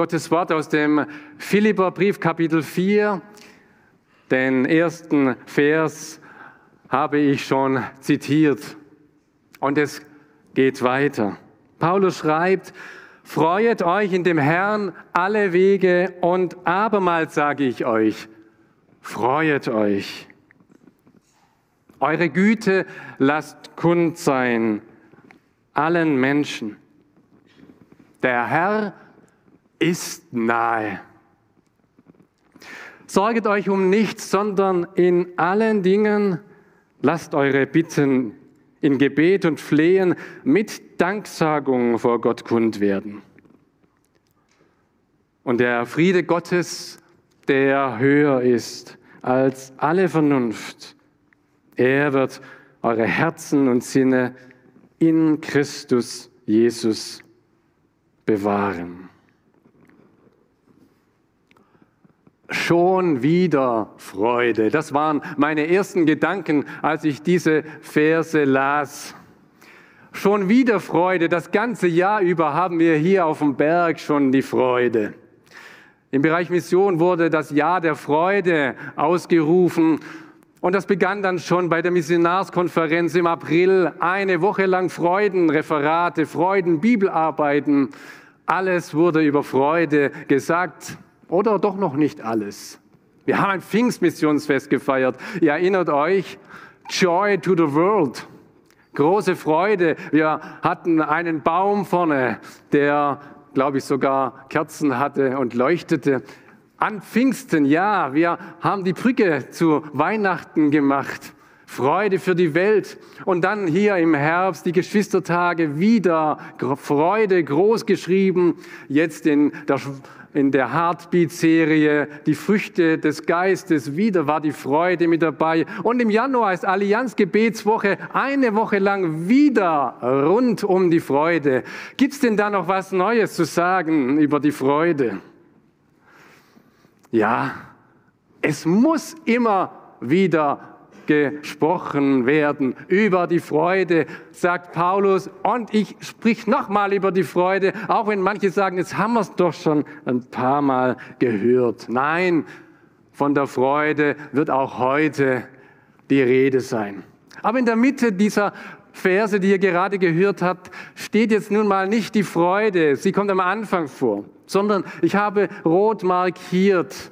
Gottes Wort aus dem Philipperbrief Kapitel 4. Den ersten Vers habe ich schon zitiert und es geht weiter. Paulus schreibt, Freuet euch in dem Herrn alle Wege und abermals sage ich euch, freuet euch. Eure Güte lasst kund sein allen Menschen. Der Herr ist nahe. Sorget euch um nichts, sondern in allen Dingen lasst eure Bitten in Gebet und Flehen mit Danksagung vor Gott kund werden. Und der Friede Gottes, der höher ist als alle Vernunft, er wird eure Herzen und Sinne in Christus Jesus bewahren. Schon wieder Freude. Das waren meine ersten Gedanken, als ich diese Verse las. Schon wieder Freude. Das ganze Jahr über haben wir hier auf dem Berg schon die Freude. Im Bereich Mission wurde das Jahr der Freude ausgerufen. Und das begann dann schon bei der Missionarskonferenz im April. Eine Woche lang Freudenreferate, Freuden, Bibelarbeiten. Alles wurde über Freude gesagt. Oder doch noch nicht alles. Wir haben ein Pfingstmissionsfest gefeiert. Ihr erinnert euch? Joy to the World. Große Freude. Wir hatten einen Baum vorne, der, glaube ich, sogar Kerzen hatte und leuchtete. An Pfingsten, ja, wir haben die Brücke zu Weihnachten gemacht. Freude für die Welt. Und dann hier im Herbst die Geschwistertage wieder Freude groß geschrieben. Jetzt in der, in der Heartbeat-Serie die Früchte des Geistes. Wieder war die Freude mit dabei. Und im Januar ist Allianz-Gebetswoche eine Woche lang wieder rund um die Freude. Gibt's denn da noch was Neues zu sagen über die Freude? Ja, es muss immer wieder gesprochen werden über die Freude, sagt Paulus. Und ich sprich nochmal über die Freude, auch wenn manche sagen, jetzt haben wir es doch schon ein paar Mal gehört. Nein, von der Freude wird auch heute die Rede sein. Aber in der Mitte dieser Verse, die ihr gerade gehört habt, steht jetzt nun mal nicht die Freude, sie kommt am Anfang vor, sondern ich habe rot markiert,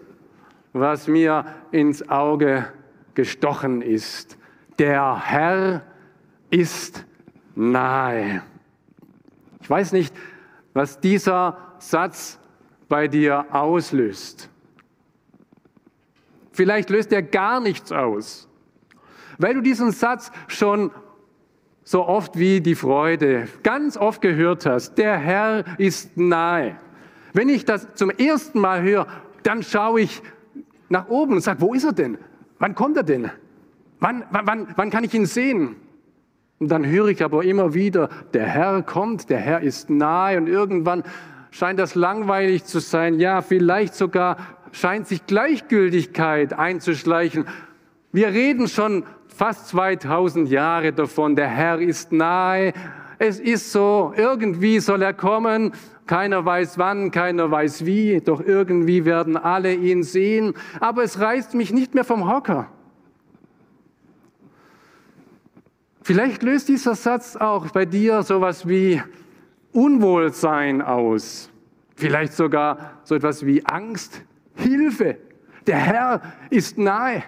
was mir ins Auge gestochen ist. Der Herr ist nahe. Ich weiß nicht, was dieser Satz bei dir auslöst. Vielleicht löst er gar nichts aus, weil du diesen Satz schon so oft wie die Freude ganz oft gehört hast. Der Herr ist nahe. Wenn ich das zum ersten Mal höre, dann schaue ich nach oben und sage, wo ist er denn? Wann kommt er denn? Wann, wann, wann kann ich ihn sehen? Und dann höre ich aber immer wieder, der Herr kommt, der Herr ist nahe und irgendwann scheint das langweilig zu sein. Ja, vielleicht sogar scheint sich Gleichgültigkeit einzuschleichen. Wir reden schon fast 2000 Jahre davon, der Herr ist nahe. Es ist so, irgendwie soll er kommen. Keiner weiß wann, keiner weiß wie, doch irgendwie werden alle ihn sehen. Aber es reißt mich nicht mehr vom Hocker. Vielleicht löst dieser Satz auch bei dir sowas wie Unwohlsein aus. Vielleicht sogar so etwas wie Angst, Hilfe. Der Herr ist nahe.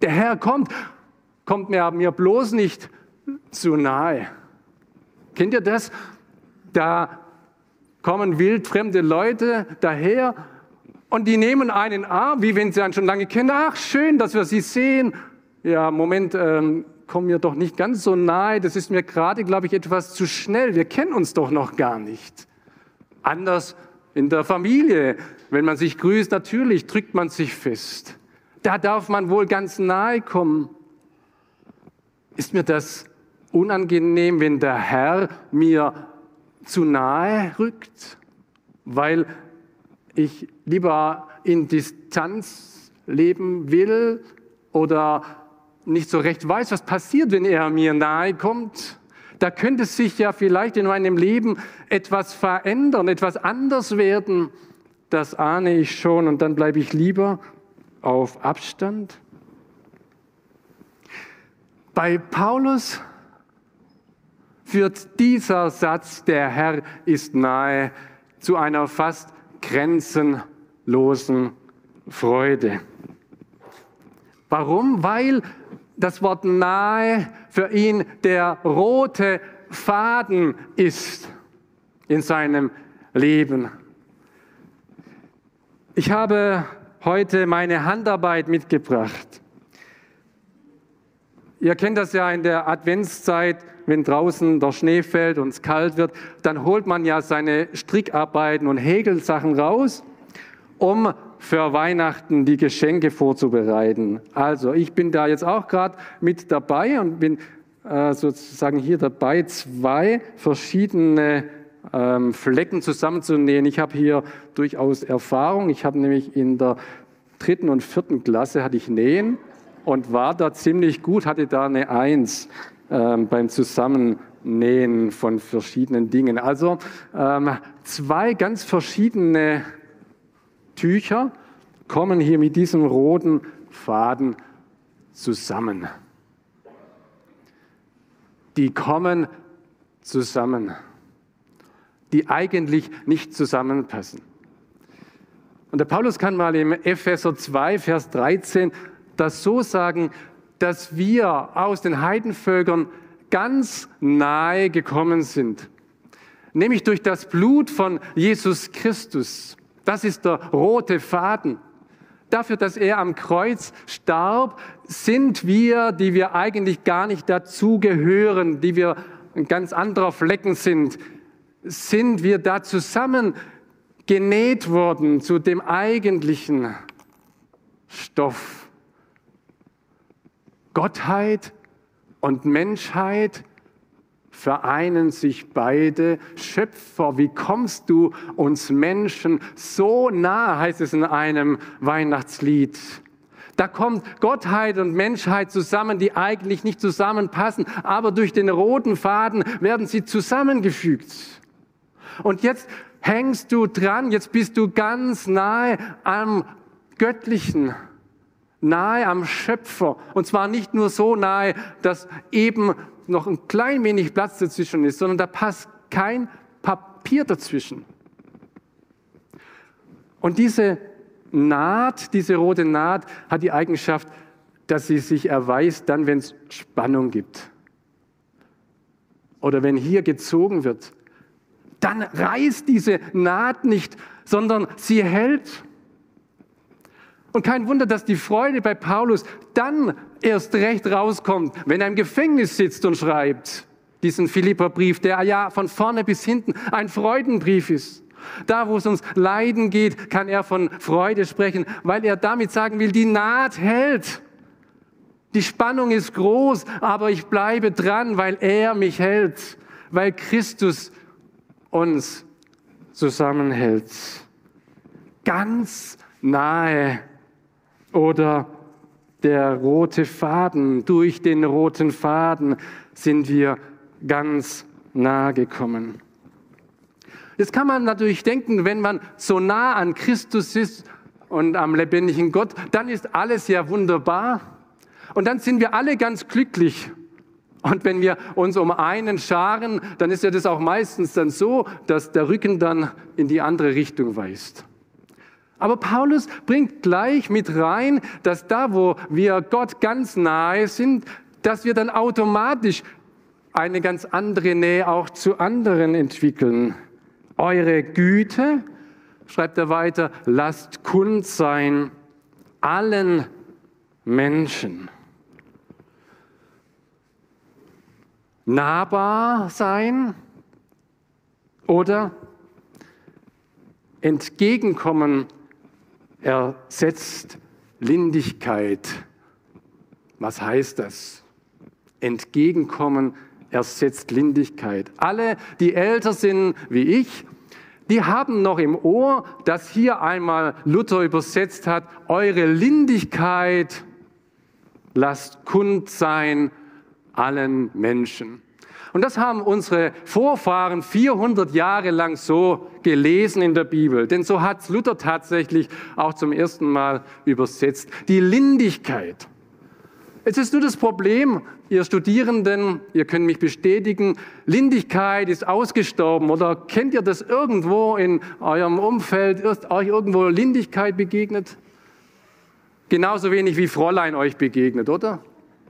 Der Herr kommt. Kommt mir, mir bloß nicht zu nahe. Kennt ihr das? Da kommen wildfremde Leute daher und die nehmen einen Arm, wie wenn sie einen schon lange kennen. Ach, schön, dass wir sie sehen. Ja, Moment, ähm, kommen mir doch nicht ganz so nahe. Das ist mir gerade, glaube ich, etwas zu schnell. Wir kennen uns doch noch gar nicht. Anders in der Familie, wenn man sich grüßt, natürlich drückt man sich fest. Da darf man wohl ganz nahe kommen. Ist mir das unangenehm, wenn der Herr mir zu nahe rückt, weil ich lieber in Distanz leben will oder nicht so recht weiß, was passiert, wenn er mir nahe kommt? Da könnte sich ja vielleicht in meinem Leben etwas verändern, etwas anders werden. Das ahne ich schon und dann bleibe ich lieber auf Abstand. Bei Paulus führt dieser Satz, der Herr ist nahe, zu einer fast grenzenlosen Freude. Warum? Weil das Wort nahe für ihn der rote Faden ist in seinem Leben. Ich habe heute meine Handarbeit mitgebracht. Ihr kennt das ja in der Adventszeit, wenn draußen der Schnee fällt und es kalt wird, dann holt man ja seine Strickarbeiten und Häkelsachen raus, um für Weihnachten die Geschenke vorzubereiten. Also ich bin da jetzt auch gerade mit dabei und bin äh, sozusagen hier dabei, zwei verschiedene ähm, Flecken zusammenzunähen. Ich habe hier durchaus Erfahrung. Ich habe nämlich in der dritten und vierten Klasse hatte ich Nähen und war da ziemlich gut, hatte da eine Eins ähm, beim Zusammennähen von verschiedenen Dingen. Also ähm, zwei ganz verschiedene Tücher kommen hier mit diesem roten Faden zusammen. Die kommen zusammen, die eigentlich nicht zusammenpassen. Und der Paulus kann mal im Epheser 2, Vers 13 das so sagen, dass wir aus den Heidenvölkern ganz nahe gekommen sind. Nämlich durch das Blut von Jesus Christus. Das ist der rote Faden. Dafür, dass er am Kreuz starb, sind wir, die wir eigentlich gar nicht dazugehören, die wir ein ganz anderer Flecken sind, sind wir da zusammen genäht worden zu dem eigentlichen Stoff. Gottheit und Menschheit vereinen sich beide. Schöpfer, wie kommst du uns Menschen so nah, heißt es in einem Weihnachtslied. Da kommt Gottheit und Menschheit zusammen, die eigentlich nicht zusammenpassen, aber durch den roten Faden werden sie zusammengefügt. Und jetzt hängst du dran, jetzt bist du ganz nahe am Göttlichen, nahe am Schöpfer. Und zwar nicht nur so nahe, dass eben noch ein klein wenig Platz dazwischen ist, sondern da passt kein Papier dazwischen. Und diese Naht, diese rote Naht hat die Eigenschaft, dass sie sich erweist dann, wenn es Spannung gibt. Oder wenn hier gezogen wird, dann reißt diese Naht nicht, sondern sie hält. Und kein Wunder, dass die Freude bei Paulus dann erst recht rauskommt, wenn er im Gefängnis sitzt und schreibt diesen Philipperbrief, der ja von vorne bis hinten ein Freudenbrief ist. Da, wo es ums Leiden geht, kann er von Freude sprechen, weil er damit sagen will, die Naht hält. Die Spannung ist groß, aber ich bleibe dran, weil er mich hält, weil Christus uns zusammenhält. Ganz nahe oder der rote Faden, durch den roten Faden sind wir ganz nahe gekommen. Jetzt kann man natürlich denken, wenn man so nah an Christus ist und am lebendigen Gott, dann ist alles ja wunderbar. Und dann sind wir alle ganz glücklich. Und wenn wir uns um einen scharen, dann ist ja das auch meistens dann so, dass der Rücken dann in die andere Richtung weist. Aber Paulus bringt gleich mit rein, dass da, wo wir Gott ganz nahe sind, dass wir dann automatisch eine ganz andere Nähe auch zu anderen entwickeln. Eure Güte, schreibt er weiter, lasst kund sein allen Menschen. Nahbar sein oder Entgegenkommen ersetzt Lindigkeit. Was heißt das? Entgegenkommen ersetzt Lindigkeit. Alle, die älter sind wie ich, die haben noch im Ohr, dass hier einmal Luther übersetzt hat, eure Lindigkeit lasst kund sein allen Menschen. Und das haben unsere Vorfahren 400 Jahre lang so gelesen in der Bibel. Denn so hat Luther tatsächlich auch zum ersten Mal übersetzt. Die Lindigkeit. Es ist nur das Problem, ihr Studierenden, ihr könnt mich bestätigen, Lindigkeit ist ausgestorben. Oder kennt ihr das irgendwo in eurem Umfeld? Ist euch irgendwo Lindigkeit begegnet? Genauso wenig wie Fräulein euch begegnet, oder?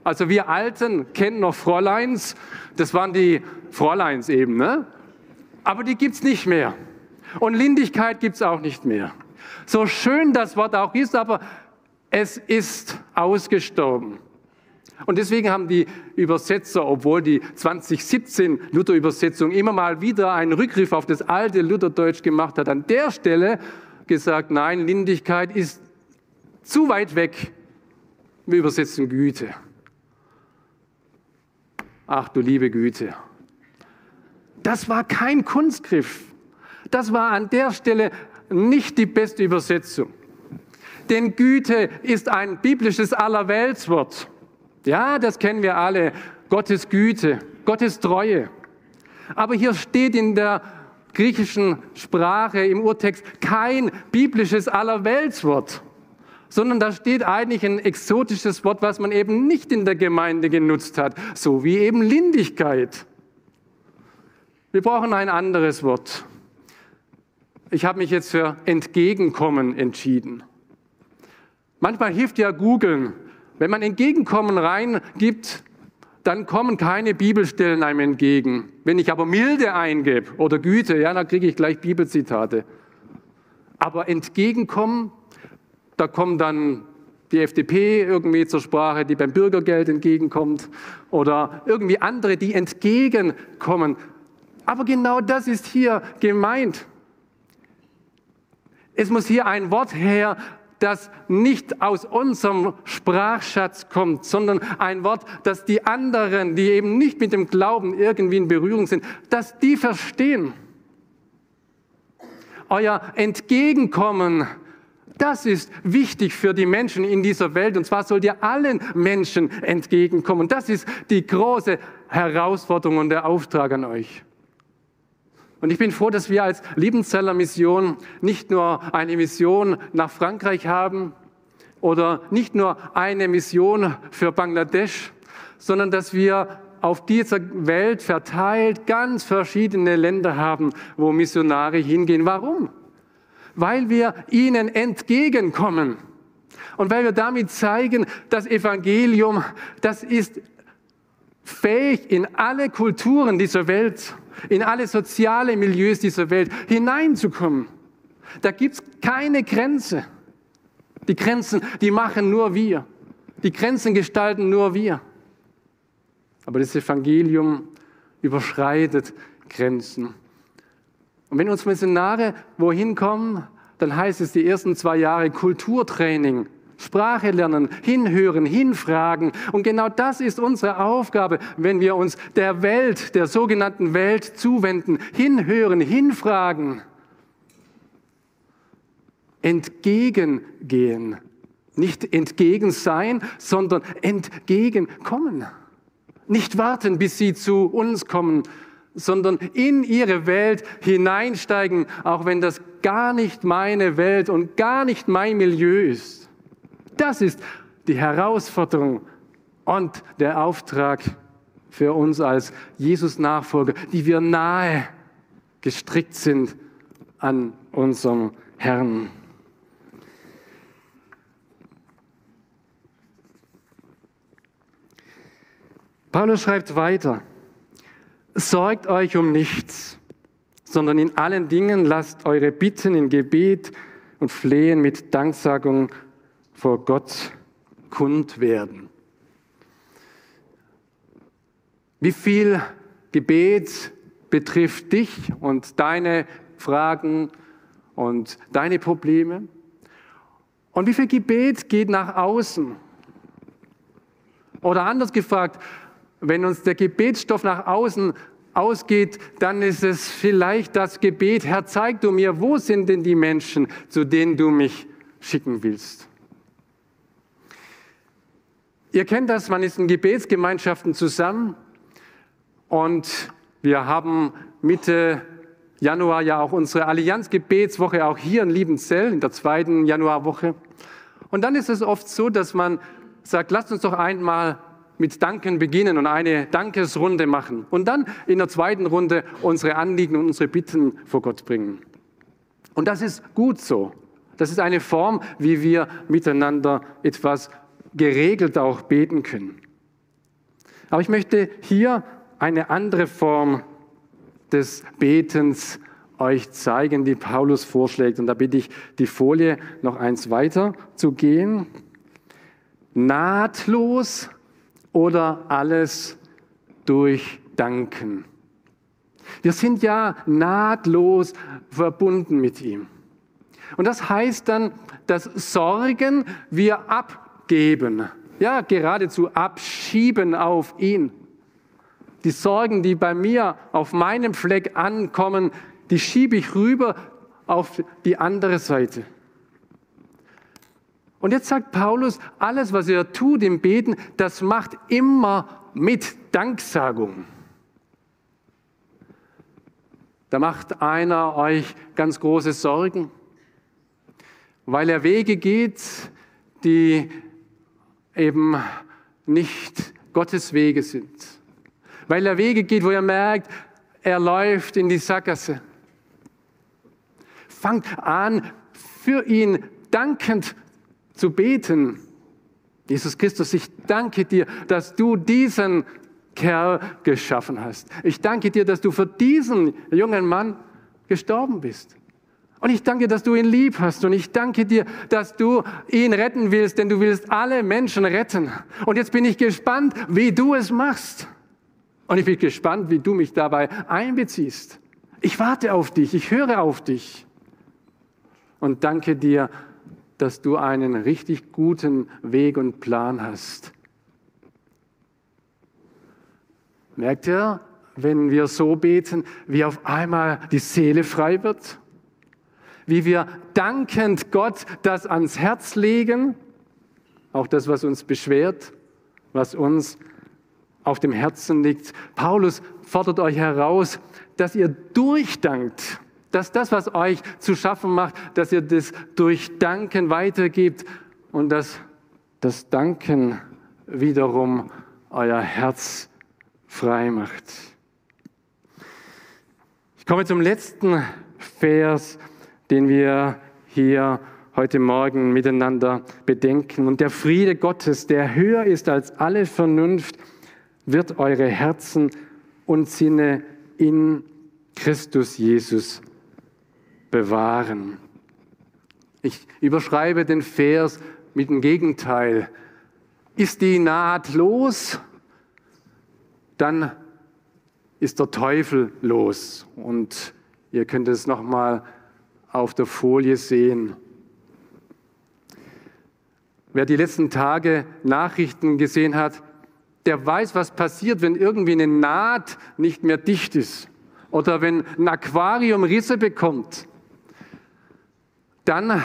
Also wir Alten kennen noch Fräuleins, das waren die Fräuleins eben, ne? aber die gibt es nicht mehr. Und Lindigkeit gibt es auch nicht mehr. So schön das Wort auch ist, aber es ist ausgestorben. Und deswegen haben die Übersetzer, obwohl die 2017 Luther-Übersetzung immer mal wieder einen Rückgriff auf das alte Lutherdeutsch gemacht hat, an der Stelle gesagt, nein, Lindigkeit ist zu weit weg. Wir übersetzen Güte. Ach du liebe Güte. Das war kein Kunstgriff. Das war an der Stelle nicht die beste Übersetzung. Denn Güte ist ein biblisches Allerweltswort. Ja, das kennen wir alle. Gottes Güte, Gottes Treue. Aber hier steht in der griechischen Sprache im Urtext kein biblisches Allerweltswort sondern da steht eigentlich ein exotisches Wort, was man eben nicht in der Gemeinde genutzt hat, so wie eben Lindigkeit. Wir brauchen ein anderes Wort. Ich habe mich jetzt für entgegenkommen entschieden. Manchmal hilft ja googeln. Wenn man entgegenkommen reingibt, dann kommen keine Bibelstellen einem entgegen. Wenn ich aber milde eingebe oder Güte, ja, dann kriege ich gleich Bibelzitate. Aber entgegenkommen, da kommt dann die FDP irgendwie zur Sprache, die beim Bürgergeld entgegenkommt oder irgendwie andere, die entgegenkommen. Aber genau das ist hier gemeint. Es muss hier ein Wort her, das nicht aus unserem Sprachschatz kommt, sondern ein Wort, das die anderen, die eben nicht mit dem Glauben irgendwie in Berührung sind, dass die verstehen. Euer Entgegenkommen das ist wichtig für die Menschen in dieser Welt und zwar soll dir allen Menschen entgegenkommen. Das ist die große Herausforderung und der Auftrag an euch. Und ich bin froh, dass wir als Liebenzeller Mission nicht nur eine Mission nach Frankreich haben oder nicht nur eine Mission für Bangladesch, sondern dass wir auf dieser Welt verteilt ganz verschiedene Länder haben, wo Missionare hingehen. Warum? Weil wir ihnen entgegenkommen. Und weil wir damit zeigen, das Evangelium, das ist fähig, in alle Kulturen dieser Welt, in alle soziale Milieus dieser Welt hineinzukommen. Da gibt es keine Grenze. Die Grenzen, die machen nur wir. Die Grenzen gestalten nur wir. Aber das Evangelium überschreitet Grenzen. Und wenn uns Missionare wohin kommen, dann heißt es die ersten zwei Jahre Kulturtraining, Sprache lernen, hinhören, hinfragen. Und genau das ist unsere Aufgabe, wenn wir uns der Welt, der sogenannten Welt zuwenden, hinhören, hinfragen, entgegengehen. Nicht entgegen sein, sondern entgegenkommen. Nicht warten, bis sie zu uns kommen, sondern in ihre Welt hineinsteigen, auch wenn das gar nicht meine Welt und gar nicht mein Milieu ist. Das ist die Herausforderung und der Auftrag für uns als Jesus-Nachfolger, die wir nahe gestrickt sind an unserem Herrn. Paulus schreibt weiter. Sorgt euch um nichts, sondern in allen Dingen lasst eure Bitten in Gebet und Flehen mit Danksagung vor Gott kund werden. Wie viel Gebet betrifft dich und deine Fragen und deine Probleme? Und wie viel Gebet geht nach außen? Oder anders gefragt, wenn uns der Gebetsstoff nach außen ausgeht, dann ist es vielleicht das Gebet, Herr, zeig du mir, wo sind denn die Menschen, zu denen du mich schicken willst. Ihr kennt das, man ist in Gebetsgemeinschaften zusammen und wir haben Mitte Januar ja auch unsere Allianz-Gebetswoche, auch hier in Liebenzell, in der zweiten Januarwoche. Und dann ist es oft so, dass man sagt, lasst uns doch einmal mit Danken beginnen und eine Dankesrunde machen und dann in der zweiten Runde unsere Anliegen und unsere Bitten vor Gott bringen. Und das ist gut so. Das ist eine Form, wie wir miteinander etwas geregelt auch beten können. Aber ich möchte hier eine andere Form des Betens euch zeigen, die Paulus vorschlägt. Und da bitte ich die Folie noch eins weiter zu gehen. Nahtlos oder alles durch Danken. Wir sind ja nahtlos verbunden mit ihm. Und das heißt dann, dass Sorgen wir abgeben, ja, geradezu abschieben auf ihn. Die Sorgen, die bei mir auf meinem Fleck ankommen, die schiebe ich rüber auf die andere Seite. Und jetzt sagt Paulus, alles, was ihr tut im Beten, das macht immer mit Danksagung. Da macht einer euch ganz große Sorgen, weil er Wege geht, die eben nicht Gottes Wege sind. Weil er Wege geht, wo er merkt, er läuft in die Sackgasse. Fangt an, für ihn dankend zu beten. Jesus Christus, ich danke dir, dass du diesen Kerl geschaffen hast. Ich danke dir, dass du für diesen jungen Mann gestorben bist. Und ich danke, dass du ihn lieb hast. Und ich danke dir, dass du ihn retten willst, denn du willst alle Menschen retten. Und jetzt bin ich gespannt, wie du es machst. Und ich bin gespannt, wie du mich dabei einbeziehst. Ich warte auf dich, ich höre auf dich. Und danke dir, dass du einen richtig guten Weg und Plan hast. Merkt ihr, wenn wir so beten, wie auf einmal die Seele frei wird? Wie wir dankend Gott das ans Herz legen, auch das, was uns beschwert, was uns auf dem Herzen liegt. Paulus fordert euch heraus, dass ihr durchdankt dass das, was euch zu schaffen macht, dass ihr das durch Danken weitergibt und dass das Danken wiederum euer Herz frei macht. Ich komme zum letzten Vers, den wir hier heute Morgen miteinander bedenken. Und der Friede Gottes, der höher ist als alle Vernunft, wird eure Herzen und Sinne in Christus Jesus bewahren. Ich überschreibe den Vers mit dem Gegenteil. Ist die Naht los, dann ist der Teufel los. Und ihr könnt es nochmal auf der Folie sehen. Wer die letzten Tage Nachrichten gesehen hat, der weiß, was passiert, wenn irgendwie eine Naht nicht mehr dicht ist oder wenn ein Aquarium Risse bekommt dann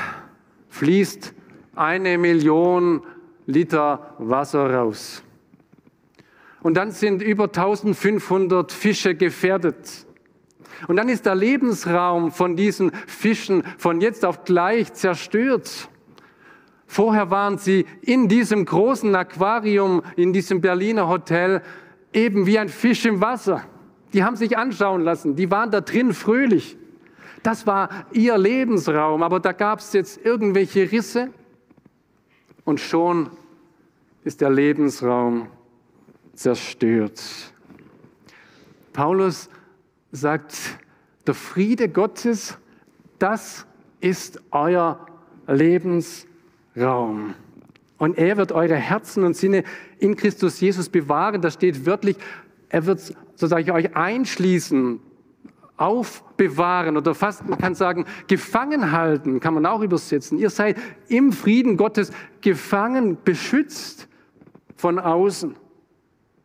fließt eine Million Liter Wasser raus. Und dann sind über 1500 Fische gefährdet. Und dann ist der Lebensraum von diesen Fischen von jetzt auf gleich zerstört. Vorher waren sie in diesem großen Aquarium, in diesem Berliner Hotel, eben wie ein Fisch im Wasser. Die haben sich anschauen lassen, die waren da drin fröhlich. Das war ihr Lebensraum, aber da gab es jetzt irgendwelche Risse und schon ist der Lebensraum zerstört. Paulus sagt, der Friede Gottes, das ist euer Lebensraum. Und er wird eure Herzen und Sinne in Christus Jesus bewahren. Da steht wörtlich, er wird, so sage ich euch, einschließen aufbewahren oder fast, man kann sagen, gefangen halten, kann man auch übersetzen. Ihr seid im Frieden Gottes gefangen, beschützt von außen,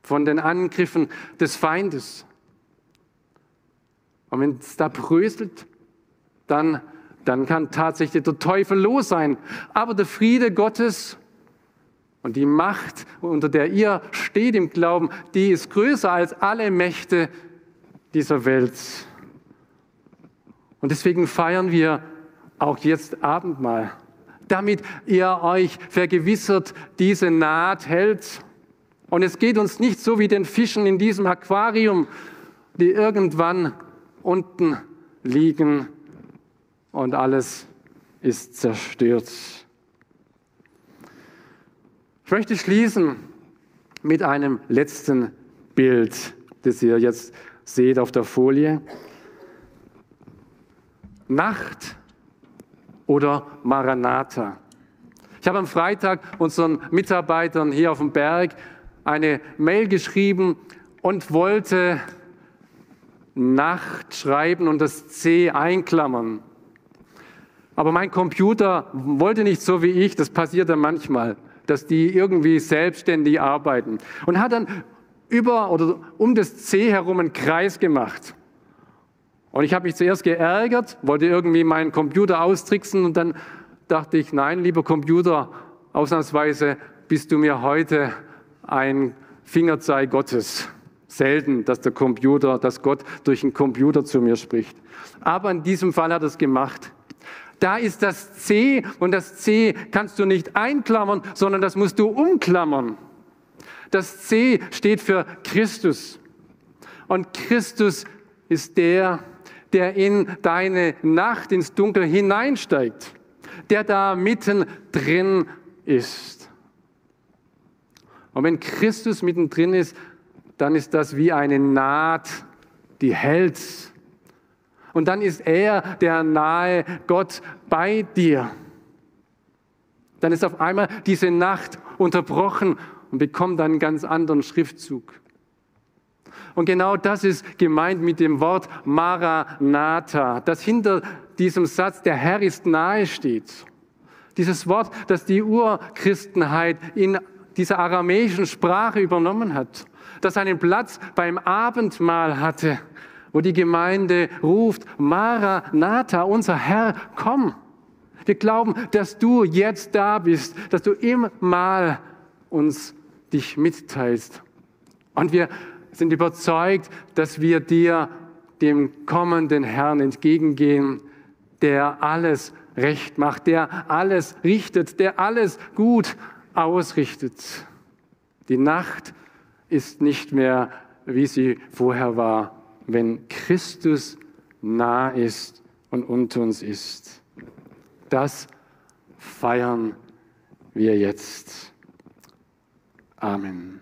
von den Angriffen des Feindes. Und wenn es da bröselt, dann, dann kann tatsächlich der Teufel los sein. Aber der Friede Gottes und die Macht, unter der ihr steht im Glauben, die ist größer als alle Mächte dieser Welt. Und deswegen feiern wir auch jetzt Abendmahl, damit ihr euch vergewissert, diese Naht hält. Und es geht uns nicht so wie den Fischen in diesem Aquarium, die irgendwann unten liegen und alles ist zerstört. Ich möchte schließen mit einem letzten Bild, das ihr jetzt seht auf der Folie. Nacht oder Maranatha. Ich habe am Freitag unseren Mitarbeitern hier auf dem Berg eine Mail geschrieben und wollte Nacht schreiben und das C einklammern. Aber mein Computer wollte nicht so wie ich, das passiert dann manchmal, dass die irgendwie selbstständig arbeiten. Und hat dann über oder um das C herum einen Kreis gemacht. Und ich habe mich zuerst geärgert, wollte irgendwie meinen Computer austricksen und dann dachte ich, nein, lieber Computer, ausnahmsweise bist du mir heute ein Fingerzeig Gottes. Selten, dass der Computer, dass Gott durch einen Computer zu mir spricht. Aber in diesem Fall hat er es gemacht. Da ist das C und das C kannst du nicht einklammern, sondern das musst du umklammern. Das C steht für Christus. Und Christus ist der, der in deine Nacht, ins Dunkel hineinsteigt, der da mittendrin ist. Und wenn Christus mittendrin ist, dann ist das wie eine Naht, die hält. Und dann ist er, der nahe Gott, bei dir. Dann ist auf einmal diese Nacht unterbrochen und bekommt einen ganz anderen Schriftzug. Und genau das ist gemeint mit dem Wort Maranatha, das hinter diesem Satz, der Herr ist nahe steht. Dieses Wort, das die Urchristenheit in dieser aramäischen Sprache übernommen hat, das einen Platz beim Abendmahl hatte, wo die Gemeinde ruft, Maranatha, unser Herr, komm. Wir glauben, dass du jetzt da bist, dass du im Mahl uns dich mitteilst. Und wir sind überzeugt, dass wir dir, dem kommenden Herrn, entgegengehen, der alles recht macht, der alles richtet, der alles gut ausrichtet. Die Nacht ist nicht mehr, wie sie vorher war, wenn Christus nah ist und unter uns ist. Das feiern wir jetzt. Amen.